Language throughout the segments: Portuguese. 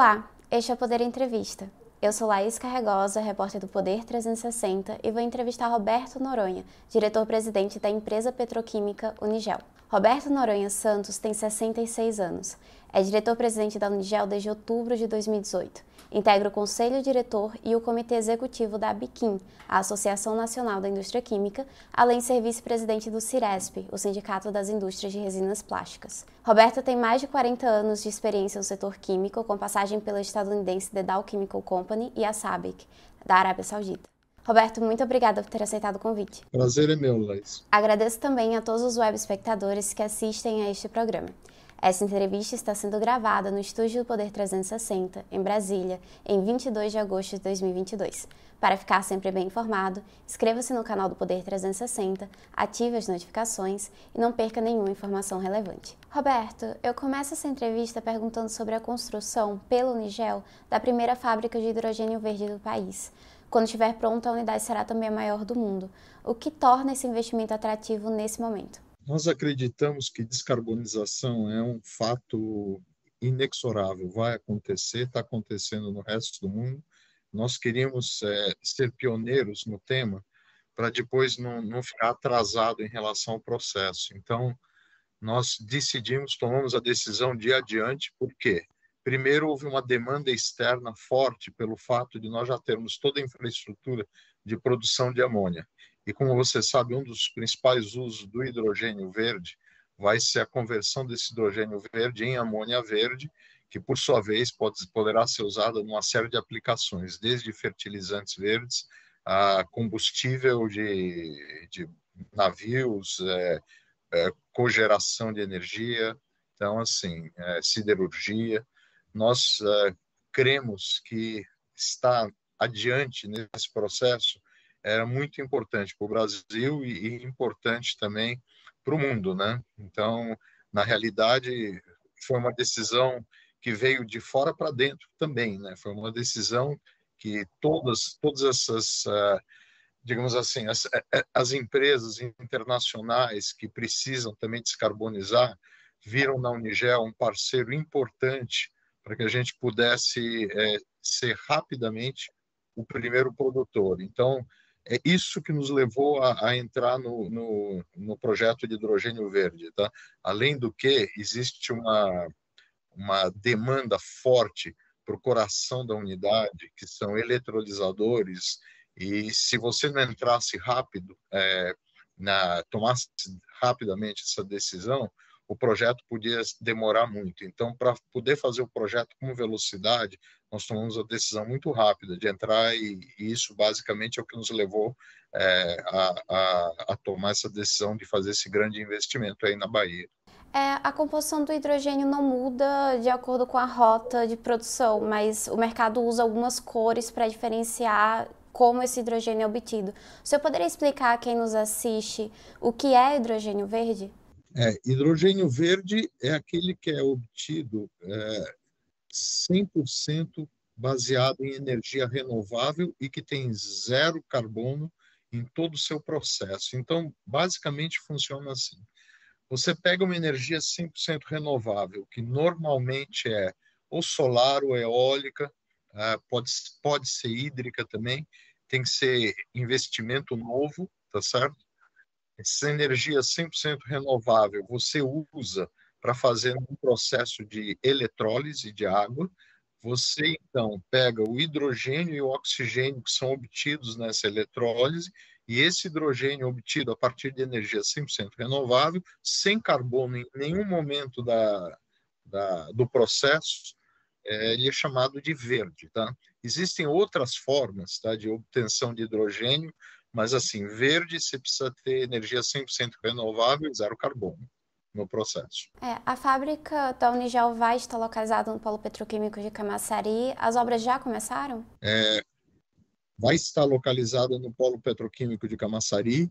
Olá, este é o Poder Entrevista. Eu sou Laís Carregosa, repórter do Poder 360 e vou entrevistar Roberto Noronha, diretor-presidente da empresa petroquímica Unigel. Roberto Noronha Santos tem 66 anos. É diretor-presidente da Unigel desde outubro de 2018. Integra o Conselho Diretor e o Comitê Executivo da ABIQUIM, a Associação Nacional da Indústria Química, além de ser vice-presidente do CIRESP, o Sindicato das Indústrias de Resinas Plásticas. Roberto tem mais de 40 anos de experiência no setor químico, com passagem pela estadunidense The Dow Chemical Company e a SABIC, da Arábia Saudita. Roberto, muito obrigada por ter aceitado o convite. Prazer é meu, Laís. Agradeço também a todos os web espectadores que assistem a este programa. Essa entrevista está sendo gravada no estúdio do Poder 360, em Brasília, em 22 de agosto de 2022. Para ficar sempre bem informado, inscreva-se no canal do Poder 360, ative as notificações e não perca nenhuma informação relevante. Roberto, eu começo essa entrevista perguntando sobre a construção, pelo Unigel, da primeira fábrica de hidrogênio verde do país. Quando estiver pronta, a unidade será também a maior do mundo. O que torna esse investimento atrativo nesse momento? Nós acreditamos que descarbonização é um fato inexorável, vai acontecer, está acontecendo no resto do mundo. Nós queríamos é, ser pioneiros no tema para depois não, não ficar atrasado em relação ao processo. Então, nós decidimos, tomamos a decisão de ir adiante, por quê? Primeiro, houve uma demanda externa forte pelo fato de nós já termos toda a infraestrutura de produção de amônia. E como você sabe, um dos principais usos do hidrogênio verde vai ser a conversão desse hidrogênio verde em amônia verde, que por sua vez pode, poderá ser usada numa série de aplicações, desde fertilizantes verdes a combustível de, de navios, é, é, cogeração de energia, então assim, é, siderurgia. Nós é, cremos que está adiante nesse processo era muito importante para o Brasil e, importante também para o mundo, né? Então, na realidade, foi uma decisão que veio de fora para dentro também, né? Foi uma decisão que todas todas essas uh, digamos assim as, eh, eh, as empresas internacionais que precisam também descarbonizar viram na Unigel um parceiro importante para que a gente pudesse é, ser rapidamente o primeiro produtor. Então é isso que nos levou a, a entrar no, no, no, projeto de hidrogênio verde. Tá? Além do que, existe uma, uma demanda forte para o coração da unidade, que são eletrolisadores, e se você não entrasse rápido, é, na, tomasse rapidamente essa decisão, o projeto podia demorar muito. Então, para poder fazer o projeto com velocidade, nós tomamos a decisão muito rápida de entrar e, e isso basicamente é o que nos levou é, a, a, a, tomar essa decisão de fazer esse grande investimento aí na Bahia. É, a composição do hidrogênio não muda de acordo com a rota de produção, mas o mercado usa algumas cores para diferenciar como esse hidrogênio é obtido. O senhor poderia explicar a quem nos assiste o que é hidrogênio verde? É, hidrogênio verde é aquele que é obtido é, 100% baseado em energia renovável e que tem zero carbono em todo o seu processo. Então, basicamente funciona assim. Você pega uma energia 100% renovável, que normalmente é ou solar ou eólica, é, pode, pode ser hídrica também, tem que ser investimento novo, tá certo? Essa energia 100% renovável você usa para fazer um processo de eletrólise de água. Você então pega o hidrogênio e o oxigênio que são obtidos nessa eletrólise e esse hidrogênio obtido a partir de energia 100% renovável, sem carbono em nenhum momento da, da, do processo, é, ele é chamado de verde. Tá? Existem outras formas tá, de obtenção de hidrogênio, mas, assim, verde você precisa ter energia 100% renovável e zero carbono no processo. É, a fábrica da Unigel vai estar localizada no Polo Petroquímico de Camaçari. As obras já começaram? É, vai estar localizada no Polo Petroquímico de Camaçari.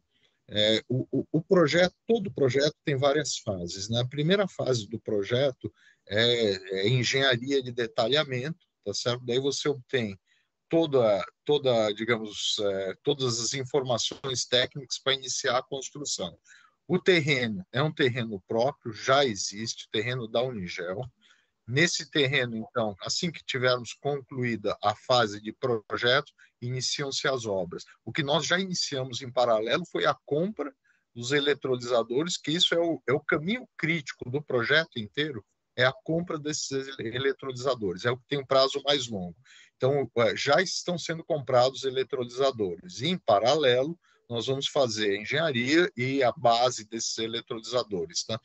É, o, o, o, projeto, todo o projeto tem várias fases. Na né? primeira fase do projeto é, é engenharia de detalhamento, tá certo? Daí você obtém toda, toda digamos, é, todas as informações técnicas para iniciar a construção. O terreno é um terreno próprio, já existe, terreno da Unigel. Nesse terreno, então, assim que tivermos concluída a fase de projeto, iniciam-se as obras. O que nós já iniciamos em paralelo foi a compra dos eletrolisadores, que isso é o, é o caminho crítico do projeto inteiro, é a compra desses eletrolisadores, é o que tem um prazo mais longo. Então, é, já estão sendo comprados eletrolisadores. Em paralelo, nós vamos fazer a engenharia e a base desses eletrolisadores. Tá?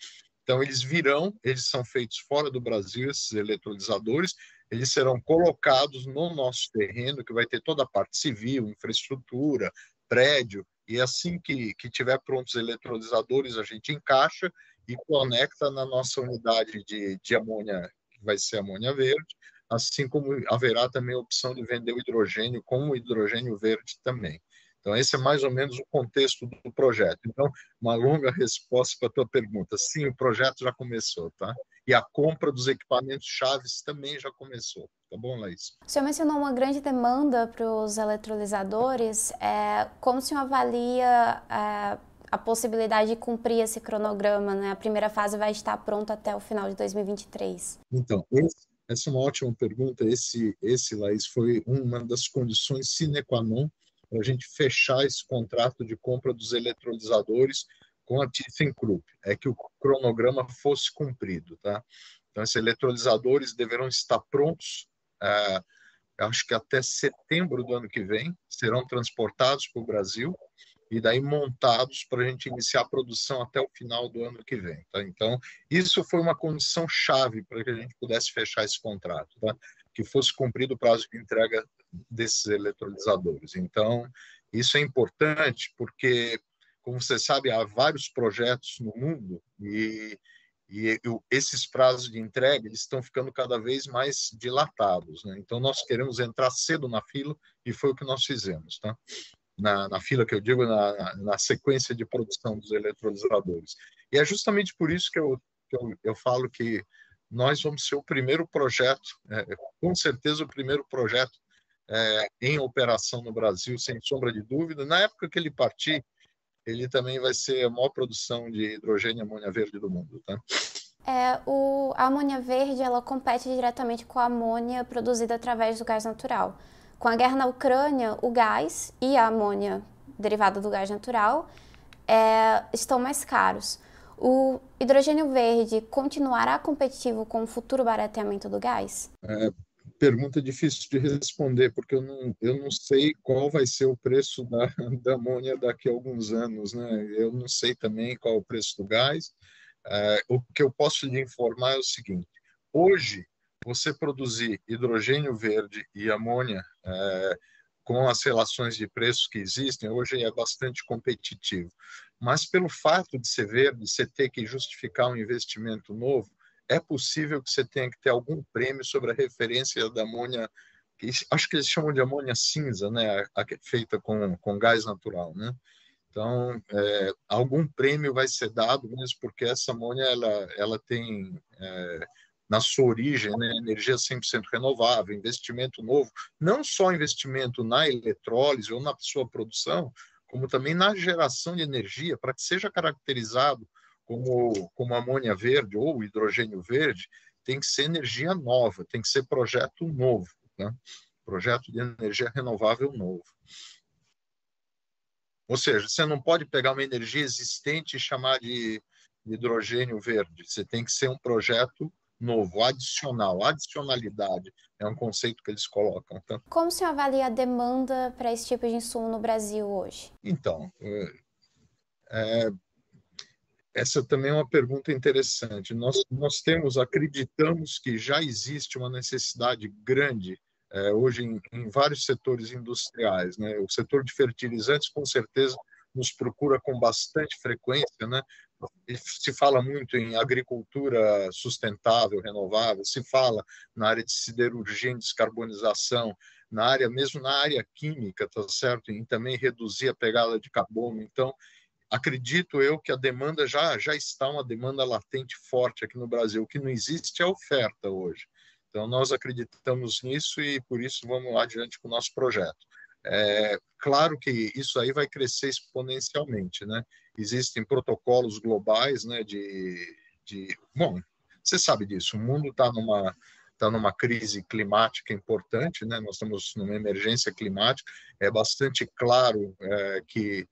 Então, eles virão, eles são feitos fora do Brasil, esses eletrolisadores, eles serão colocados no nosso terreno, que vai ter toda a parte civil, infraestrutura, prédio, e assim que, que tiver prontos os eletrolisadores, a gente encaixa e conecta na nossa unidade de, de amônia, que vai ser amônia verde, assim como haverá também a opção de vender o hidrogênio como hidrogênio verde também. Então, esse é mais ou menos o contexto do projeto. Então, uma longa resposta para a tua pergunta. Sim, o projeto já começou, tá? E a compra dos equipamentos chaves também já começou. Tá bom, Laís? O senhor mencionou uma grande demanda para os eletrolisadores. É, como o senhor avalia é, a possibilidade de cumprir esse cronograma? Né? A primeira fase vai estar pronta até o final de 2023. Então, esse essa é uma ótima pergunta. Esse, esse Laís, foi uma das condições sine qua non para a gente fechar esse contrato de compra dos eletrolisadores com a ThyssenKrupp, é que o cronograma fosse cumprido, tá? Então, esses eletrolisadores deverão estar prontos, é, acho que até setembro do ano que vem, serão transportados para o Brasil e daí montados para a gente iniciar a produção até o final do ano que vem. Tá? Então, isso foi uma condição chave para que a gente pudesse fechar esse contrato, tá? que fosse cumprido o prazo de entrega desses eletrolisadores. Então, isso é importante porque, como você sabe, há vários projetos no mundo e, e esses prazos de entrega eles estão ficando cada vez mais dilatados. Né? Então, nós queremos entrar cedo na fila e foi o que nós fizemos. Tá? Na, na fila que eu digo, na, na, sequência de produção dos eletrolisadores. E é justamente por isso que eu, que eu, eu falo que nós vamos ser o primeiro projeto, é, com certeza o primeiro projeto é, em operação no Brasil, sem sombra de dúvida. Na época que ele partir, ele também vai ser a maior produção de hidrogênio e amônia verde do mundo. Tá? É, o, a amônia verde ela compete diretamente com a amônia produzida através do gás natural. Com a guerra na Ucrânia, o gás e a amônia derivada do gás natural é, estão mais caros. O hidrogênio verde continuará competitivo com o futuro barateamento do gás? É, pergunta difícil de responder, porque eu não, eu não sei qual vai ser o preço da, da amônia daqui a alguns anos. Né? Eu não sei também qual é o preço do gás. É, o que eu posso lhe informar é o seguinte: hoje, você produzir hidrogênio verde e amônia é, com as relações de preços que existem, hoje é bastante competitivo. Mas pelo fato de ser verde, você ter que justificar um investimento novo, é possível que você tenha que ter algum prêmio sobre a referência da amônia, que acho que eles chamam de amônia cinza, né, a, a, feita com, com gás natural, né? Então, é, algum prêmio vai ser dado mesmo porque essa amônia ela, ela tem é, na sua origem, né, energia 100% renovável, investimento novo, não só investimento na eletrólise ou na sua produção, como também na geração de energia, para que seja caracterizado como, como amônia verde ou hidrogênio verde, tem que ser energia nova, tem que ser projeto novo, né? projeto de energia renovável novo. Ou seja, você não pode pegar uma energia existente e chamar de hidrogênio verde, você tem que ser um projeto novo, adicional. Adicionalidade é um conceito que eles colocam. Tá? Como senhor avalia a demanda para esse tipo de insumo no Brasil hoje? Então, é, é, essa também é uma pergunta interessante. Nós, nós temos, acreditamos que já existe uma necessidade grande é, hoje em, em, vários setores industriais. Né? O setor de fertilizantes, com certeza, nos procura com bastante frequência, né? Se fala muito em agricultura sustentável, renovável, se fala na área de siderurgia e descarbonização, na área mesmo na área química, tá certo? E também reduzir a pegada de carbono. Então, acredito eu que a demanda já já está uma demanda latente forte aqui no Brasil. O que não existe é oferta hoje. Então, nós acreditamos nisso e por isso vamos lá adiante com o nosso projeto. É, claro que isso aí vai crescer exponencialmente, né? Existem protocolos globais, né, de, de bom, Você sabe disso, o mundo está numa está numa crise climática importante, né? Nós estamos numa emergência climática. É bastante claro é, que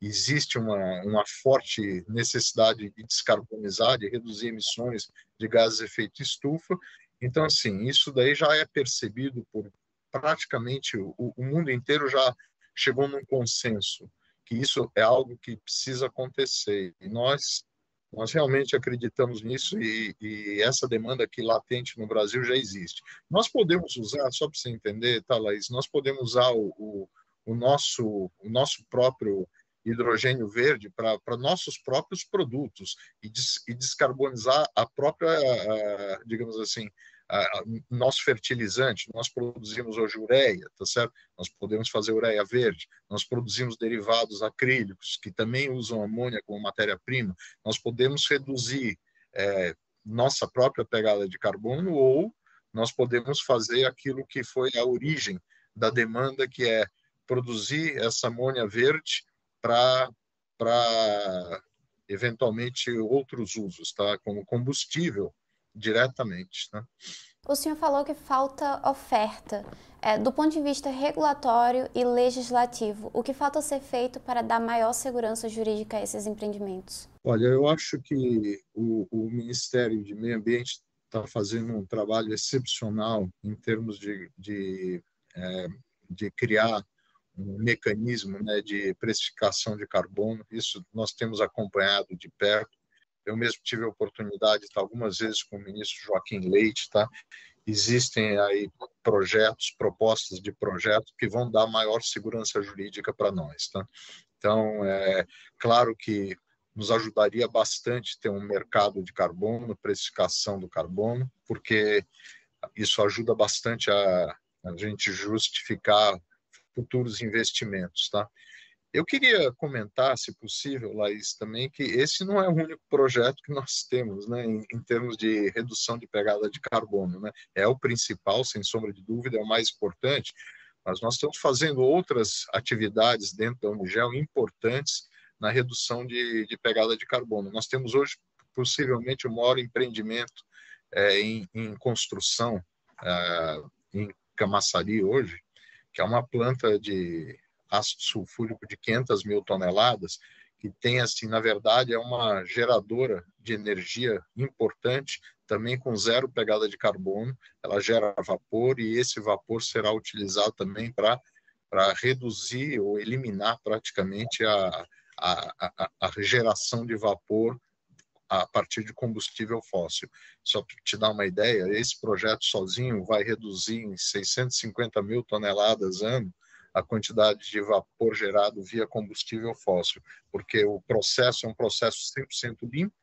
existe uma, uma forte necessidade de descarbonizar, de reduzir emissões de gases de efeito estufa. Então, assim, isso daí já é percebido por praticamente o, o mundo inteiro já chegou num consenso que isso é algo que precisa acontecer. E nós nós realmente acreditamos nisso e, e, essa demanda aqui latente no Brasil já existe. Nós podemos usar, só para você entender, tá, Laís, nós podemos usar o, o, o nosso, o nosso próprio hidrogênio verde para nossos próprios produtos e, des, e descarbonizar a própria, a, digamos assim, nosso fertilizante, nós produzimos hoje ureia, tá certo? Nós podemos fazer ureia verde, nós produzimos derivados acrílicos, que também usam amônia como matéria-prima, nós podemos reduzir é, nossa própria pegada de carbono ou nós podemos fazer aquilo que foi a origem da demanda, que é produzir essa amônia verde para eventualmente outros usos, tá? Como combustível diretamente. Né? O senhor falou que falta oferta. É, do ponto de vista regulatório e legislativo, o que falta ser feito para dar maior segurança jurídica a esses empreendimentos? Olha, eu acho que o, o Ministério de Meio Ambiente está fazendo um trabalho excepcional em termos de, de, é, de criar um mecanismo né, de precificação de carbono. Isso nós temos acompanhado de perto eu mesmo tive a oportunidade de estar algumas vezes com o ministro Joaquim Leite, tá? Existem aí projetos, propostas de projetos que vão dar maior segurança jurídica para nós, tá? Então, é claro que nos ajudaria bastante ter um mercado de carbono, precificação do carbono, porque isso ajuda bastante a, a gente justificar futuros investimentos, tá? Eu queria comentar, se possível, Laís, também, que esse não é o único projeto que nós temos, né, em, em, termos de redução de pegada de carbono. Né? É o principal, sem sombra de dúvida, é o mais importante, mas nós estamos fazendo outras atividades dentro da Unigel importantes na redução de, de pegada de carbono. Nós temos hoje, possivelmente, o maior empreendimento é, em, em, construção é, em Camaçari hoje, que é uma planta de ácido sulfúrico de 500 mil toneladas, que tem, assim, na verdade, é uma geradora de energia importante, também com zero pegada de carbono, ela gera vapor e esse vapor será utilizado também para reduzir ou eliminar praticamente a, a, a, a, geração de vapor a partir de combustível fóssil. Só para te dar uma ideia, esse projeto sozinho vai reduzir em 650 mil toneladas ano a quantidade de vapor gerado via combustível fóssil, porque o processo é um processo 100% limpo,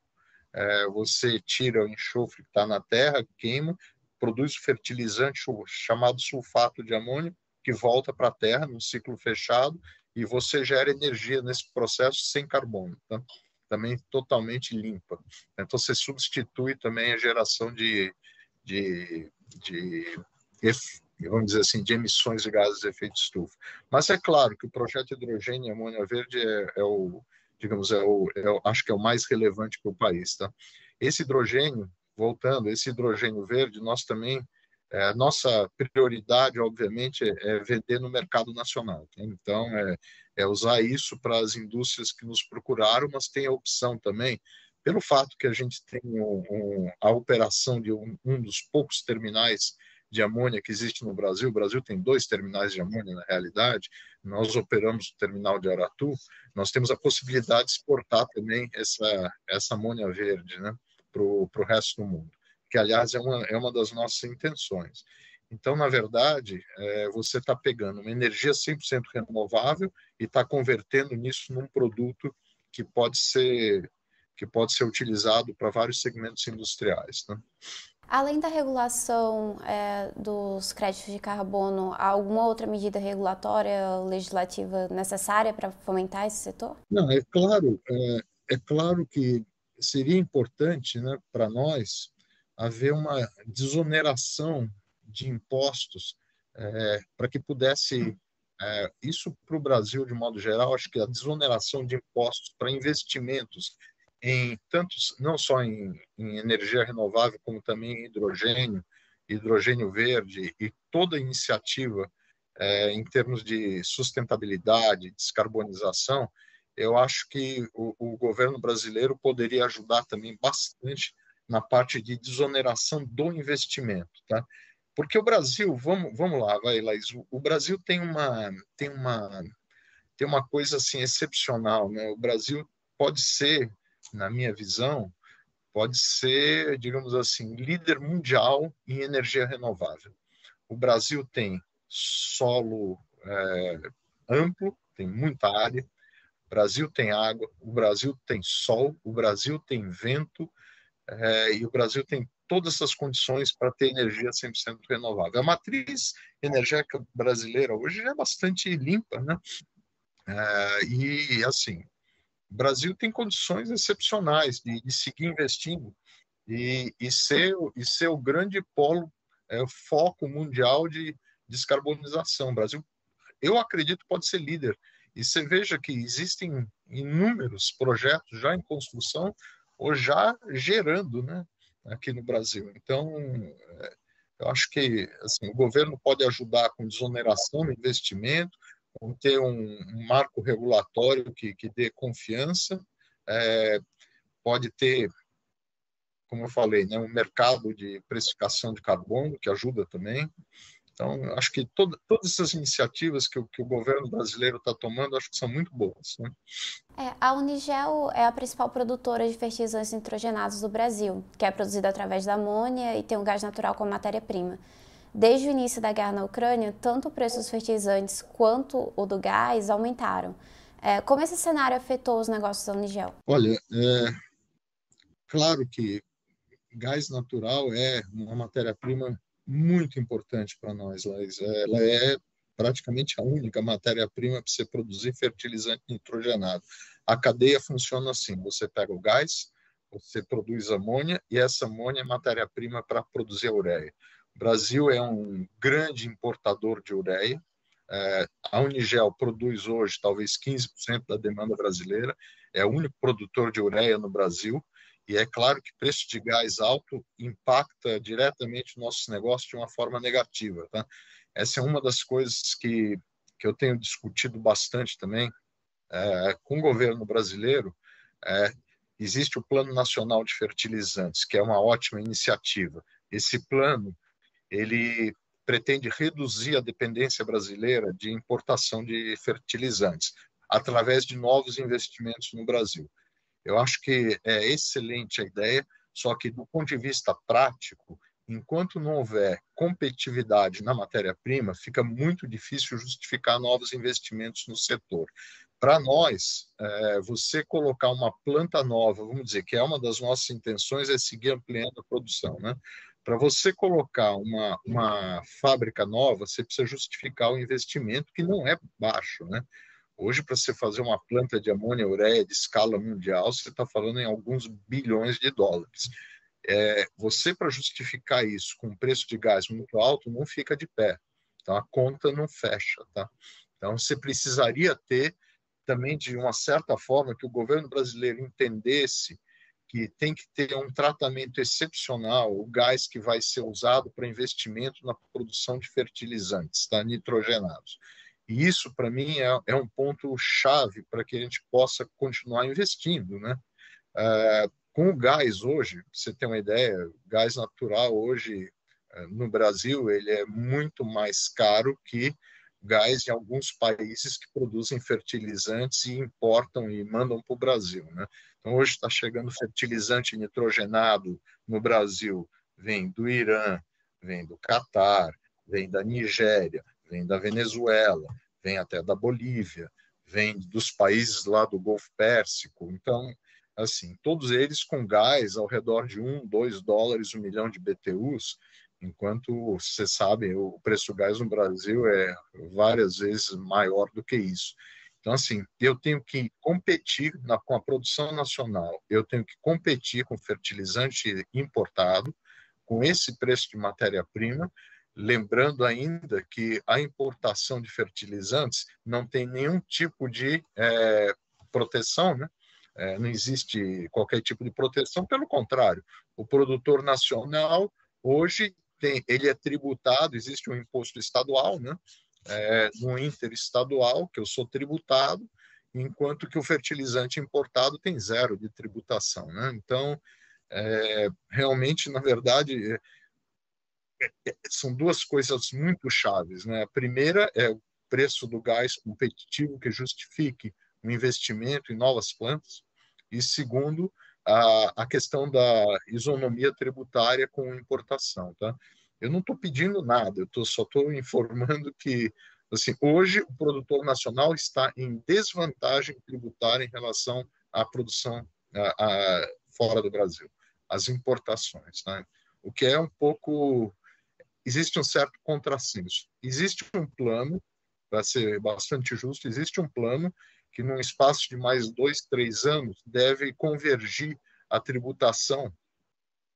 é, você tira o enxofre que está na terra, queima, produz fertilizante chamado sulfato de amônio, que volta para a terra no ciclo fechado, e você gera energia nesse processo sem carbono. Tá? Também totalmente limpa. Então, você substitui também a geração de, de, de vamos dizer assim, de emissões de gases de efeito estufa. Mas é claro que o projeto hidrogênio e amônia verde é, é o, digamos, é o, é o, acho que é o mais relevante para o país, tá? Esse hidrogênio, voltando, esse hidrogênio verde, nós também, é, nossa prioridade, obviamente, é, é, vender no mercado nacional. Tá? Então, é, é usar isso para as indústrias que nos procuraram, mas tem a opção também, pelo fato que a gente tem um, um, a operação de um, um dos poucos terminais de amônia que existe no Brasil. O Brasil tem dois terminais de amônia, na realidade. Nós operamos o terminal de Aratu. Nós temos a possibilidade de exportar também essa, essa amônia verde né, para o resto do mundo, que, aliás, é uma, é uma das nossas intenções. Então, na verdade, é, você está pegando uma energia 100% renovável e está convertendo nisso num produto que pode ser que pode ser utilizado para vários segmentos industriais. Né? Além da regulação é, dos créditos de carbono, há alguma outra medida regulatória legislativa necessária para fomentar esse setor? Não, é claro, é, é claro que seria importante né, para nós haver uma desoneração de impostos é, para que pudesse é, isso para o Brasil de modo geral acho que a desoneração de impostos para investimentos em tantos, não só em, em energia renovável, como também em hidrogênio, hidrogênio verde e toda iniciativa é, em termos de sustentabilidade, descarbonização, eu acho que o, o, governo brasileiro poderia ajudar também bastante na parte de desoneração do investimento, tá? Porque o Brasil, vamos, vamos lá, vai, Laís, o, o Brasil tem uma, tem uma, tem uma coisa assim excepcional, né? O Brasil pode ser, na minha visão, pode ser, digamos assim, líder mundial em energia renovável. O Brasil tem solo é, amplo, tem muita área, o Brasil tem água, o Brasil tem sol, o Brasil tem vento, é, e o Brasil tem todas essas condições para ter energia 100% renovável. A matriz energética brasileira hoje é bastante limpa, né? É, e, assim, o Brasil tem condições excepcionais de, de seguir investindo e, e, ser, e ser o grande polo, é, foco mundial de descarbonização. O Brasil, eu acredito, pode ser líder e você veja que existem inúmeros projetos já em construção ou já gerando, né, aqui no Brasil. Então, é, eu acho que assim, o governo pode ajudar com desoneração no investimento, ter um, marco regulatório que, que dê confiança, é, pode ter, como eu falei, né, um mercado de precificação de carbono que ajuda também. Então, acho que todo, todas essas iniciativas que o, que o governo brasileiro está tomando, acho que são muito boas. Né? É, a Unigel é a principal produtora de fertilizantes nitrogenados do Brasil, que é produzido através da amônia e tem um gás natural como matéria-prima. Desde o início da guerra na Ucrânia, tanto o preço dos fertilizantes quanto o do gás aumentaram. É, como esse cenário afetou os negócios da Unigel? Olha, é, claro que gás natural é uma matéria-prima muito importante para nós, Laís. Ela é praticamente a única matéria-prima para você produzir fertilizante nitrogenado. A cadeia funciona assim: você pega o gás, você produz amônia e essa amônia é matéria-prima para produzir a ureia. Brasil é um grande importador de ureia. É, a Unigel produz hoje talvez 15% da demanda brasileira, é o único produtor de ureia no Brasil. E é claro que preço de gás alto impacta diretamente o nosso negócio de uma forma negativa. Tá? Essa é uma das coisas que, que eu tenho discutido bastante também é, com o governo brasileiro. É, existe o Plano Nacional de Fertilizantes, que é uma ótima iniciativa. Esse plano ele pretende reduzir a dependência brasileira de importação de fertilizantes através de novos investimentos no Brasil. Eu acho que é excelente a ideia, só que do ponto de vista prático, enquanto não houver competitividade na matéria-prima, fica muito difícil justificar novos investimentos no setor. Para nós, é, você colocar uma planta nova, vamos dizer que é uma das nossas intenções, é seguir ampliando a produção, né? Para você colocar uma, uma fábrica nova, você precisa justificar o investimento, que não é baixo, né? Hoje, para você fazer uma planta de amônia ureia de escala mundial, você está falando em alguns bilhões de dólares. É, você, para justificar isso com um preço de gás muito alto, não fica de pé. Então, a conta não fecha. Tá? Então, você precisaria ter também, de uma certa forma, que o governo brasileiro entendesse que tem que ter um tratamento excepcional, o gás que vai ser usado para investimento na produção de fertilizantes tá? nitrogenados. E isso, para mim, é, é, um ponto chave para que a gente possa continuar investindo. Né? É, com o gás hoje, você tem uma ideia, gás natural hoje é, no Brasil ele é muito mais caro que gás em alguns países que produzem fertilizantes e importam e mandam para o Brasil. Né? Então, hoje está chegando fertilizante nitrogenado no Brasil, vem do Irã, vem do Catar, vem da Nigéria, vem da Venezuela, vem até da Bolívia, vem dos países lá do Golfo Pérsico. Então, assim, todos eles com gás ao redor de um, dois dólares um milhão de BTUs, enquanto você sabe o preço do gás no Brasil é várias vezes maior do que isso. Então, assim, eu tenho que competir na, com a produção nacional, eu tenho que competir com fertilizante importado, com esse preço de matéria-prima, Lembrando ainda que a importação de fertilizantes não tem nenhum tipo de é, proteção, né? é, não existe qualquer tipo de proteção, pelo contrário, o produtor nacional hoje tem, ele é tributado, existe um imposto estadual, né? É, no interestadual, que eu sou tributado, enquanto que o fertilizante importado tem zero de tributação. Né? Então, é, realmente, na verdade, é, é, são duas coisas muito chaves. Né? A primeira é o preço do gás competitivo que justifique o investimento em novas plantas, e segundo, a, a questão da isonomia tributária com importação. Tá? Eu não estou pedindo nada, eu tô, só estou informando que assim, hoje o produtor nacional está em desvantagem tributária em relação à produção a, a, fora do Brasil, as importações. Né? O que é um pouco. Existe um certo contrassenso. Existe um plano, para ser bastante justo, existe um plano que, num espaço de mais dois, três anos, deve convergir a tributação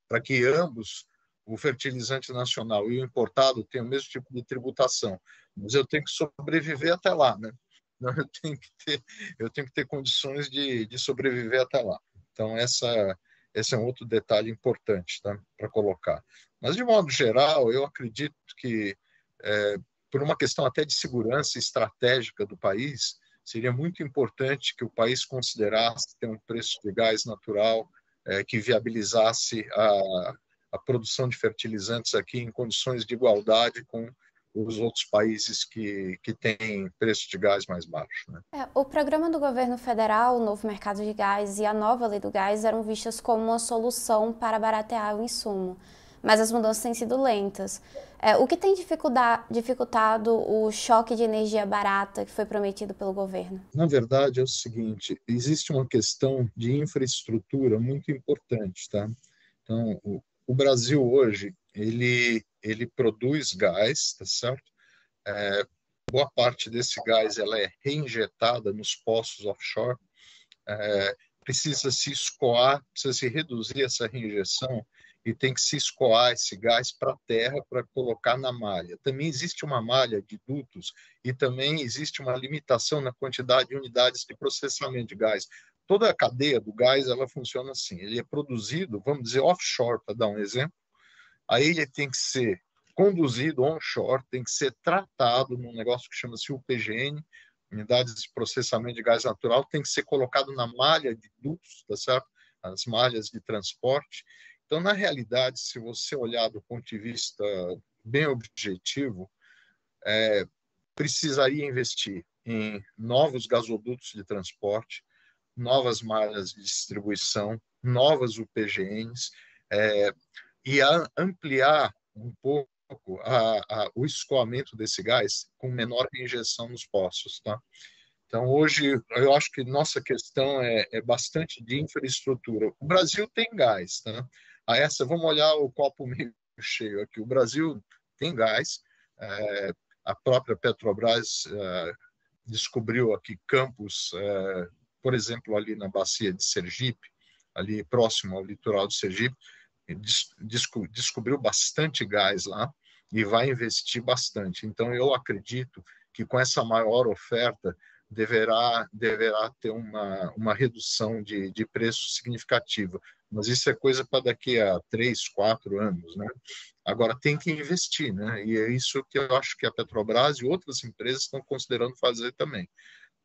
para que ambos, o fertilizante nacional e o importado, tenham o mesmo tipo de tributação. Mas eu tenho que sobreviver até lá, né? Eu tenho que ter, eu tenho que ter condições de, de sobreviver até lá. Então, essa, esse é um outro detalhe importante tá? para colocar. Mas, de modo geral, eu acredito que, é, por uma questão até de segurança estratégica do país, seria muito importante que o país considerasse ter um preço de gás natural é, que viabilizasse a, a produção de fertilizantes aqui em condições de igualdade com os outros países que, que têm preço de gás mais baixo. Né? É, o programa do governo federal, o novo mercado de gás e a nova lei do gás eram vistas como uma solução para baratear o insumo mas as mudanças têm sido lentas. É, o que tem dificultado o choque de energia barata que foi prometido pelo governo? Na verdade, é o seguinte: existe uma questão de infraestrutura muito importante, tá? Então, o, o Brasil hoje ele ele produz gás, tá certo? É, boa parte desse gás ela é reinjetada nos poços offshore. É, precisa se escoar, precisa se reduzir essa reinjeção e tem que se escoar esse gás para a terra para colocar na malha. Também existe uma malha de dutos e também existe uma limitação na quantidade de unidades de processamento de gás. Toda a cadeia do gás ela funciona assim. Ele é produzido, vamos dizer, offshore, para dar um exemplo. Aí ele tem que ser conduzido onshore, tem que ser tratado num negócio que chama-se UPGN, unidades de processamento de gás natural, tem que ser colocado na malha de dutos, tá certo? As malhas de transporte então, na realidade, se você olhar do ponto de vista bem objetivo, é, precisaria investir em novos gasodutos de transporte, novas malhas de distribuição, novas UPGNs, é, e ampliar um pouco a, a, o escoamento desse gás com menor injeção nos poços. Tá? Então, hoje, eu acho que nossa questão é, é bastante de infraestrutura. O Brasil tem gás, tá? A essa, vamos olhar o copo meio cheio aqui. O Brasil tem gás, é, a própria Petrobras é, descobriu aqui campos, é, por exemplo, ali na bacia de Sergipe, ali próximo ao litoral de Sergipe, des, descobriu bastante gás lá e vai investir bastante. Então, eu acredito que com essa maior oferta, deverá, deverá ter uma, uma redução de, de preço significativa. Mas isso é coisa para daqui a três, quatro anos, né? Agora tem que investir, né? E é isso que eu acho que a Petrobras e outras empresas estão considerando fazer também.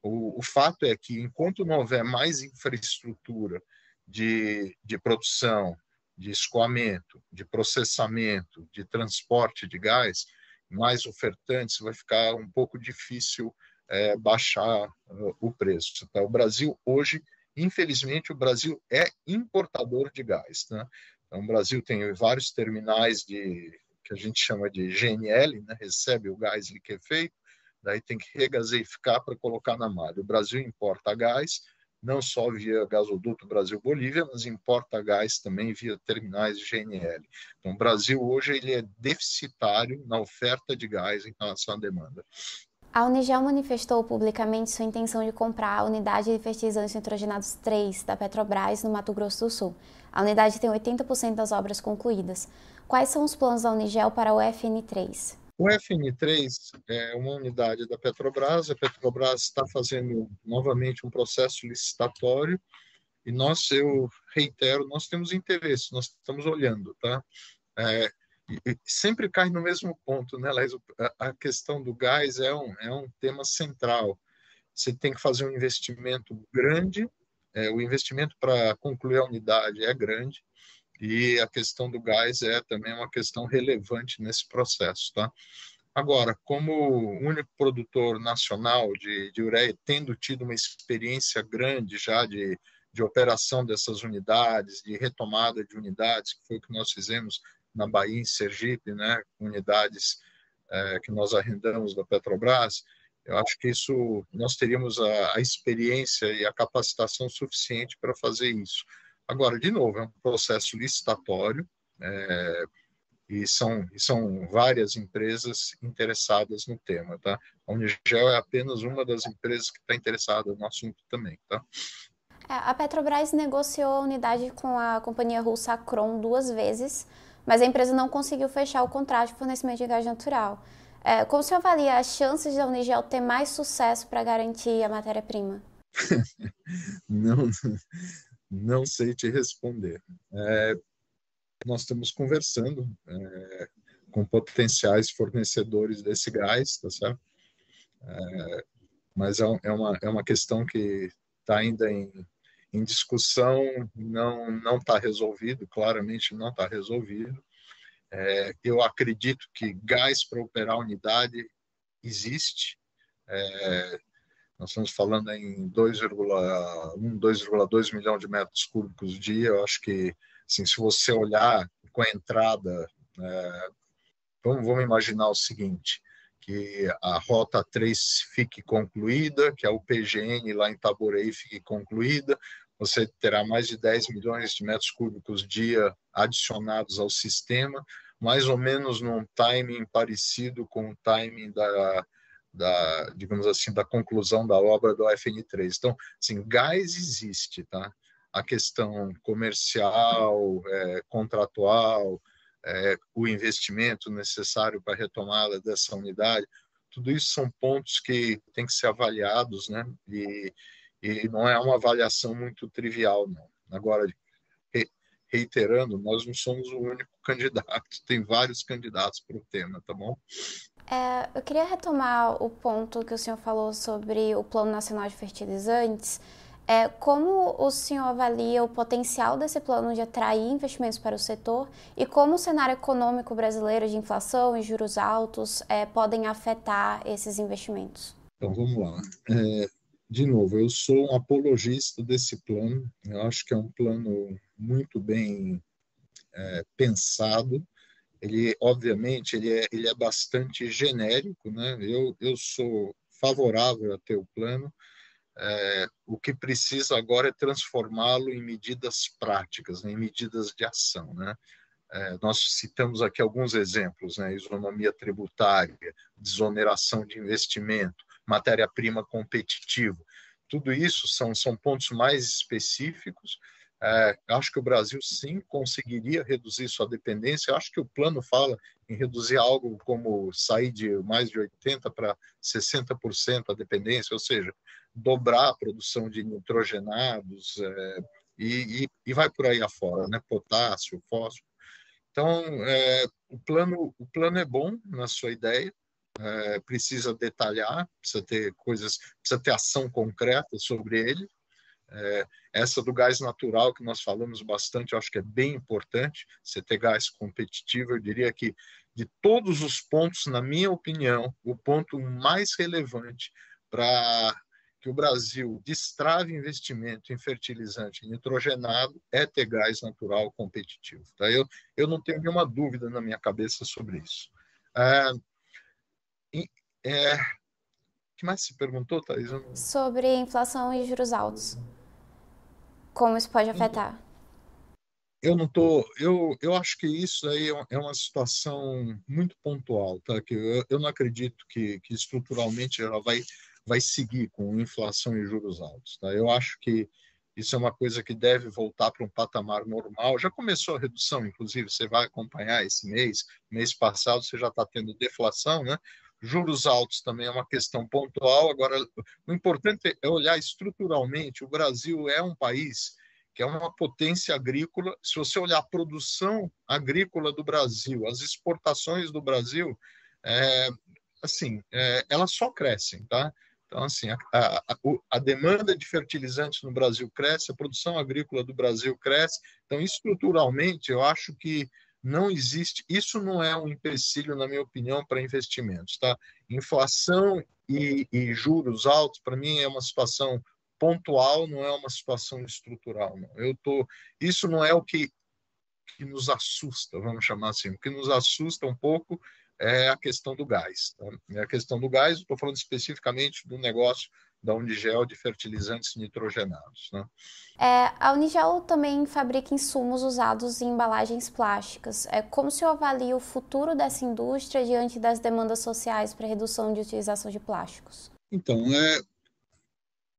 O, o fato é que enquanto não houver mais infraestrutura de, de produção, de escoamento, de processamento, de transporte de gás, mais ofertantes, vai ficar um pouco difícil é, baixar uh, o preço. Tá? O Brasil hoje, infelizmente, o Brasil é importador de gás. Né? Então, o Brasil tem vários terminais de que a gente chama de GNL, né? recebe o gás liquefeito, daí tem que regaseificar para colocar na malha. O Brasil importa gás, não só via gasoduto Brasil-Bolívia, mas importa gás também via terminais de GNL. Então, o Brasil hoje ele é deficitário na oferta de gás em relação à demanda. A Unigel manifestou publicamente sua intenção de comprar a unidade de fertilizantes nitrogenados 3 da Petrobras no Mato Grosso do Sul. A unidade tem 80% das obras concluídas. Quais são os planos da Unigel para o FN3? O FN3 é uma unidade da Petrobras. A Petrobras está fazendo novamente um processo licitatório E nós, eu reitero, nós temos interesse, nós estamos olhando, tá? É, sempre cai no mesmo ponto, né, Laís? A questão do gás é um, é um tema central. Você tem que fazer um investimento grande, é, o investimento para concluir a unidade é grande, e a questão do gás é também uma questão relevante nesse processo, tá? Agora, como único produtor nacional de, de ureia, tendo tido uma experiência grande já de, de operação dessas unidades, de retomada de unidades, que foi o que nós fizemos na Bahia, em Sergipe, né, unidades é, que nós arrendamos da Petrobras, eu acho que isso nós teríamos a, a experiência e a capacitação suficiente para fazer isso. Agora, de novo, é um processo licitatório é, e são, e são várias empresas interessadas no tema, tá? A Unigel é apenas uma das empresas que está interessada no assunto também, tá? É, a Petrobras negociou a unidade com a companhia russa Acron duas vezes, mas a empresa não conseguiu fechar o contrato de fornecimento de gás natural. É, como senhor avalia as chances da Unigel ter mais sucesso para garantir a matéria-prima? não, não sei te responder. É, nós estamos conversando é, com potenciais fornecedores desse gás, tá certo? É, mas é, é, uma, é uma questão que está ainda em, em discussão, não não está resolvido, claramente não está resolvido. É, eu acredito que gás para operar unidade existe. É, nós estamos falando em 2,1, 2,2 milhões de metros cúbicos dia. Eu acho que, assim, se você olhar com a entrada, é, vamos, vamos imaginar o seguinte: que a rota 3 fique concluída, que a UPGN lá em Itaboraí fique concluída, você terá mais de 10 milhões de metros cúbicos dia adicionados ao sistema, mais ou menos num timing parecido com o timing da, da digamos assim, da conclusão da obra do FN3. Então, assim, gás existe, tá? A questão comercial, é, contratual, é, o investimento necessário para a retomada dessa unidade, tudo isso são pontos que têm que ser avaliados, né? E, e não é uma avaliação muito trivial, não. Agora, reiterando, nós não somos o único candidato, tem vários candidatos para o tema, tá bom? É, eu queria retomar o ponto que o senhor falou sobre o Plano Nacional de Fertilizantes. É, como o senhor avalia o potencial desse plano de atrair investimentos para o setor e como o cenário econômico brasileiro de inflação e juros altos é, podem afetar esses investimentos? Então, vamos lá. É, de novo, eu sou um apologista desse plano. Eu acho que é um plano muito bem é, pensado. Ele, obviamente, ele é, ele é bastante genérico, né? Eu, eu sou favorável a ter o plano. É, o que precisa agora é transformá-lo em medidas práticas, né? em medidas de ação, né? É, nós citamos aqui alguns exemplos, né? isonomia tributária, desoneração de investimento, matéria-prima competitiva. Tudo isso são, são pontos mais específicos. É, acho que o Brasil sim conseguiria reduzir sua dependência. Acho que o plano fala em reduzir algo como sair de mais de 80% para 60% a dependência, ou seja, dobrar a produção de nitrogenados é, e, e, e, vai por aí afora, né? potássio, fósforo. Então, é, o, plano, o plano é bom na sua ideia, é, precisa detalhar, precisa ter coisas, precisa ter ação concreta sobre ele. É, essa do gás natural que nós falamos bastante, eu acho que é bem importante, você ter gás competitivo. Eu diria que de todos os pontos, na minha opinião, o ponto mais relevante para que o Brasil destrave investimento em fertilizante nitrogenado é ter gás natural competitivo. Tá? Eu, eu não tenho nenhuma dúvida na minha cabeça sobre isso. É, é, o que mais se perguntou, Thais? Não... Sobre inflação e juros altos. Como isso pode afetar? Eu não tô, eu, eu acho que isso aí é, é uma situação muito pontual, tá? Que eu, eu não acredito que, que estruturalmente ela vai vai seguir com inflação e juros altos, tá? Eu acho que isso é uma coisa que deve voltar para um patamar normal. Já começou a redução, inclusive, você vai acompanhar esse mês. Mês passado você já está tendo deflação, né? Juros altos também é uma questão pontual. Agora, o importante é olhar estruturalmente. O Brasil é um país que é uma potência agrícola. Se você olhar a produção agrícola do Brasil, as exportações do Brasil, é, assim, é, elas só crescem, tá? Então, assim, a, a, a, demanda de fertilizantes no Brasil cresce, a produção agrícola do Brasil cresce. Então, estruturalmente, eu acho que não existe. Isso não é um empecilho, na minha opinião, para investimentos, tá? Inflação e, e juros altos, para mim, é uma situação pontual, não é uma situação estrutural. Não. Eu tô, isso não é o que, que nos assusta, vamos chamar assim. O que nos assusta um pouco é a questão do gás. Tá? É a questão do gás, estou falando especificamente do negócio da Unigel de fertilizantes nitrogenados. Né? É, a Unigel também fabrica insumos usados em embalagens plásticas. É, como se avalia o futuro dessa indústria diante das demandas sociais para redução de utilização de plásticos? Então, é,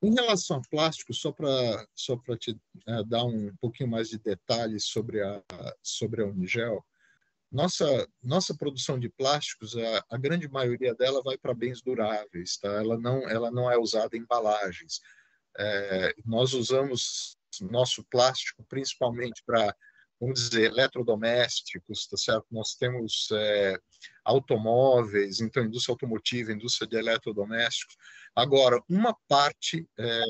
em relação a plástico, só para só te é, dar um pouquinho mais de detalhes sobre a, sobre a Unigel, nossa, nossa produção de plásticos, a, a grande maioria dela vai para bens duráveis, tá? ela, não, ela não é usada em embalagens. É, nós usamos nosso plástico principalmente para vamos dizer, eletrodomésticos, tá certo? Nós temos é, automóveis, então indústria automotiva, indústria de eletrodomésticos. Agora, uma parte é,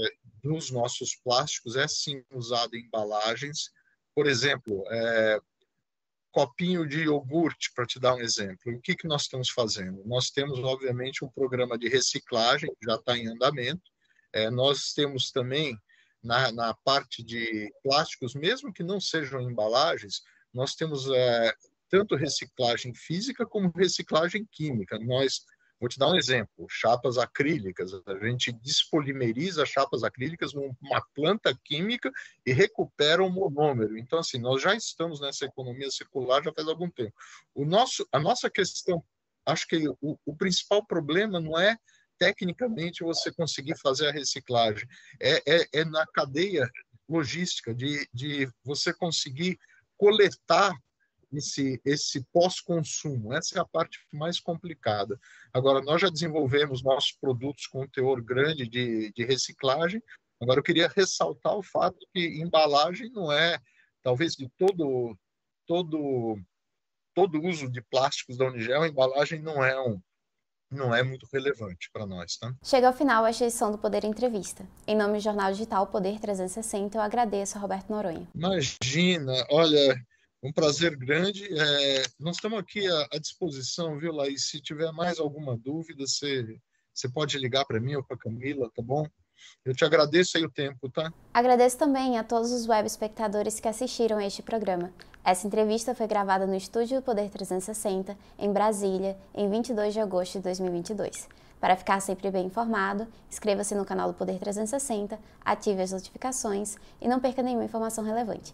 dos nossos plásticos é sim usada em embalagens, por exemplo, é, copinho de iogurte, para te dar um exemplo. O que, que nós estamos fazendo? Nós temos, obviamente, um programa de reciclagem que já está em andamento. É, nós temos também na, na parte de plásticos, mesmo que não sejam embalagens, nós temos é, tanto reciclagem física como reciclagem química. Nós, vou te dar um exemplo, chapas acrílicas. A gente despolimeriza chapas acrílicas numa planta química e recupera o monômero. Então, assim, nós já estamos nessa economia circular já faz algum tempo. O nosso, a nossa questão, acho que o, o principal problema não é tecnicamente você conseguir fazer a reciclagem. É, é, é na cadeia logística de, de você conseguir coletar esse, esse pós-consumo. Essa é a parte mais complicada. Agora, nós já desenvolvemos nossos produtos com um teor grande de, de reciclagem. Agora, eu queria ressaltar o fato que embalagem não é, talvez de todo todo todo uso de plásticos da Unigel, a embalagem não é um, não é muito relevante para nós. Tá? Chega ao final esta edição do Poder Entrevista. Em nome do Jornal Digital Poder 360, eu agradeço a Roberto Noronha. Imagina, olha, um prazer grande. É, nós estamos aqui à, à, disposição, viu, Laís? Se tiver mais alguma dúvida, você, pode ligar para mim ou para a Camila, tá bom? Eu te agradeço aí o tempo, tá? Agradeço também a todos os web espectadores que assistiram a este programa. Essa entrevista foi gravada no Estúdio Poder 360, em Brasília, em 22 de agosto de 2022. Para ficar sempre bem informado, inscreva-se no canal do Poder 360, ative as notificações e não perca nenhuma informação relevante.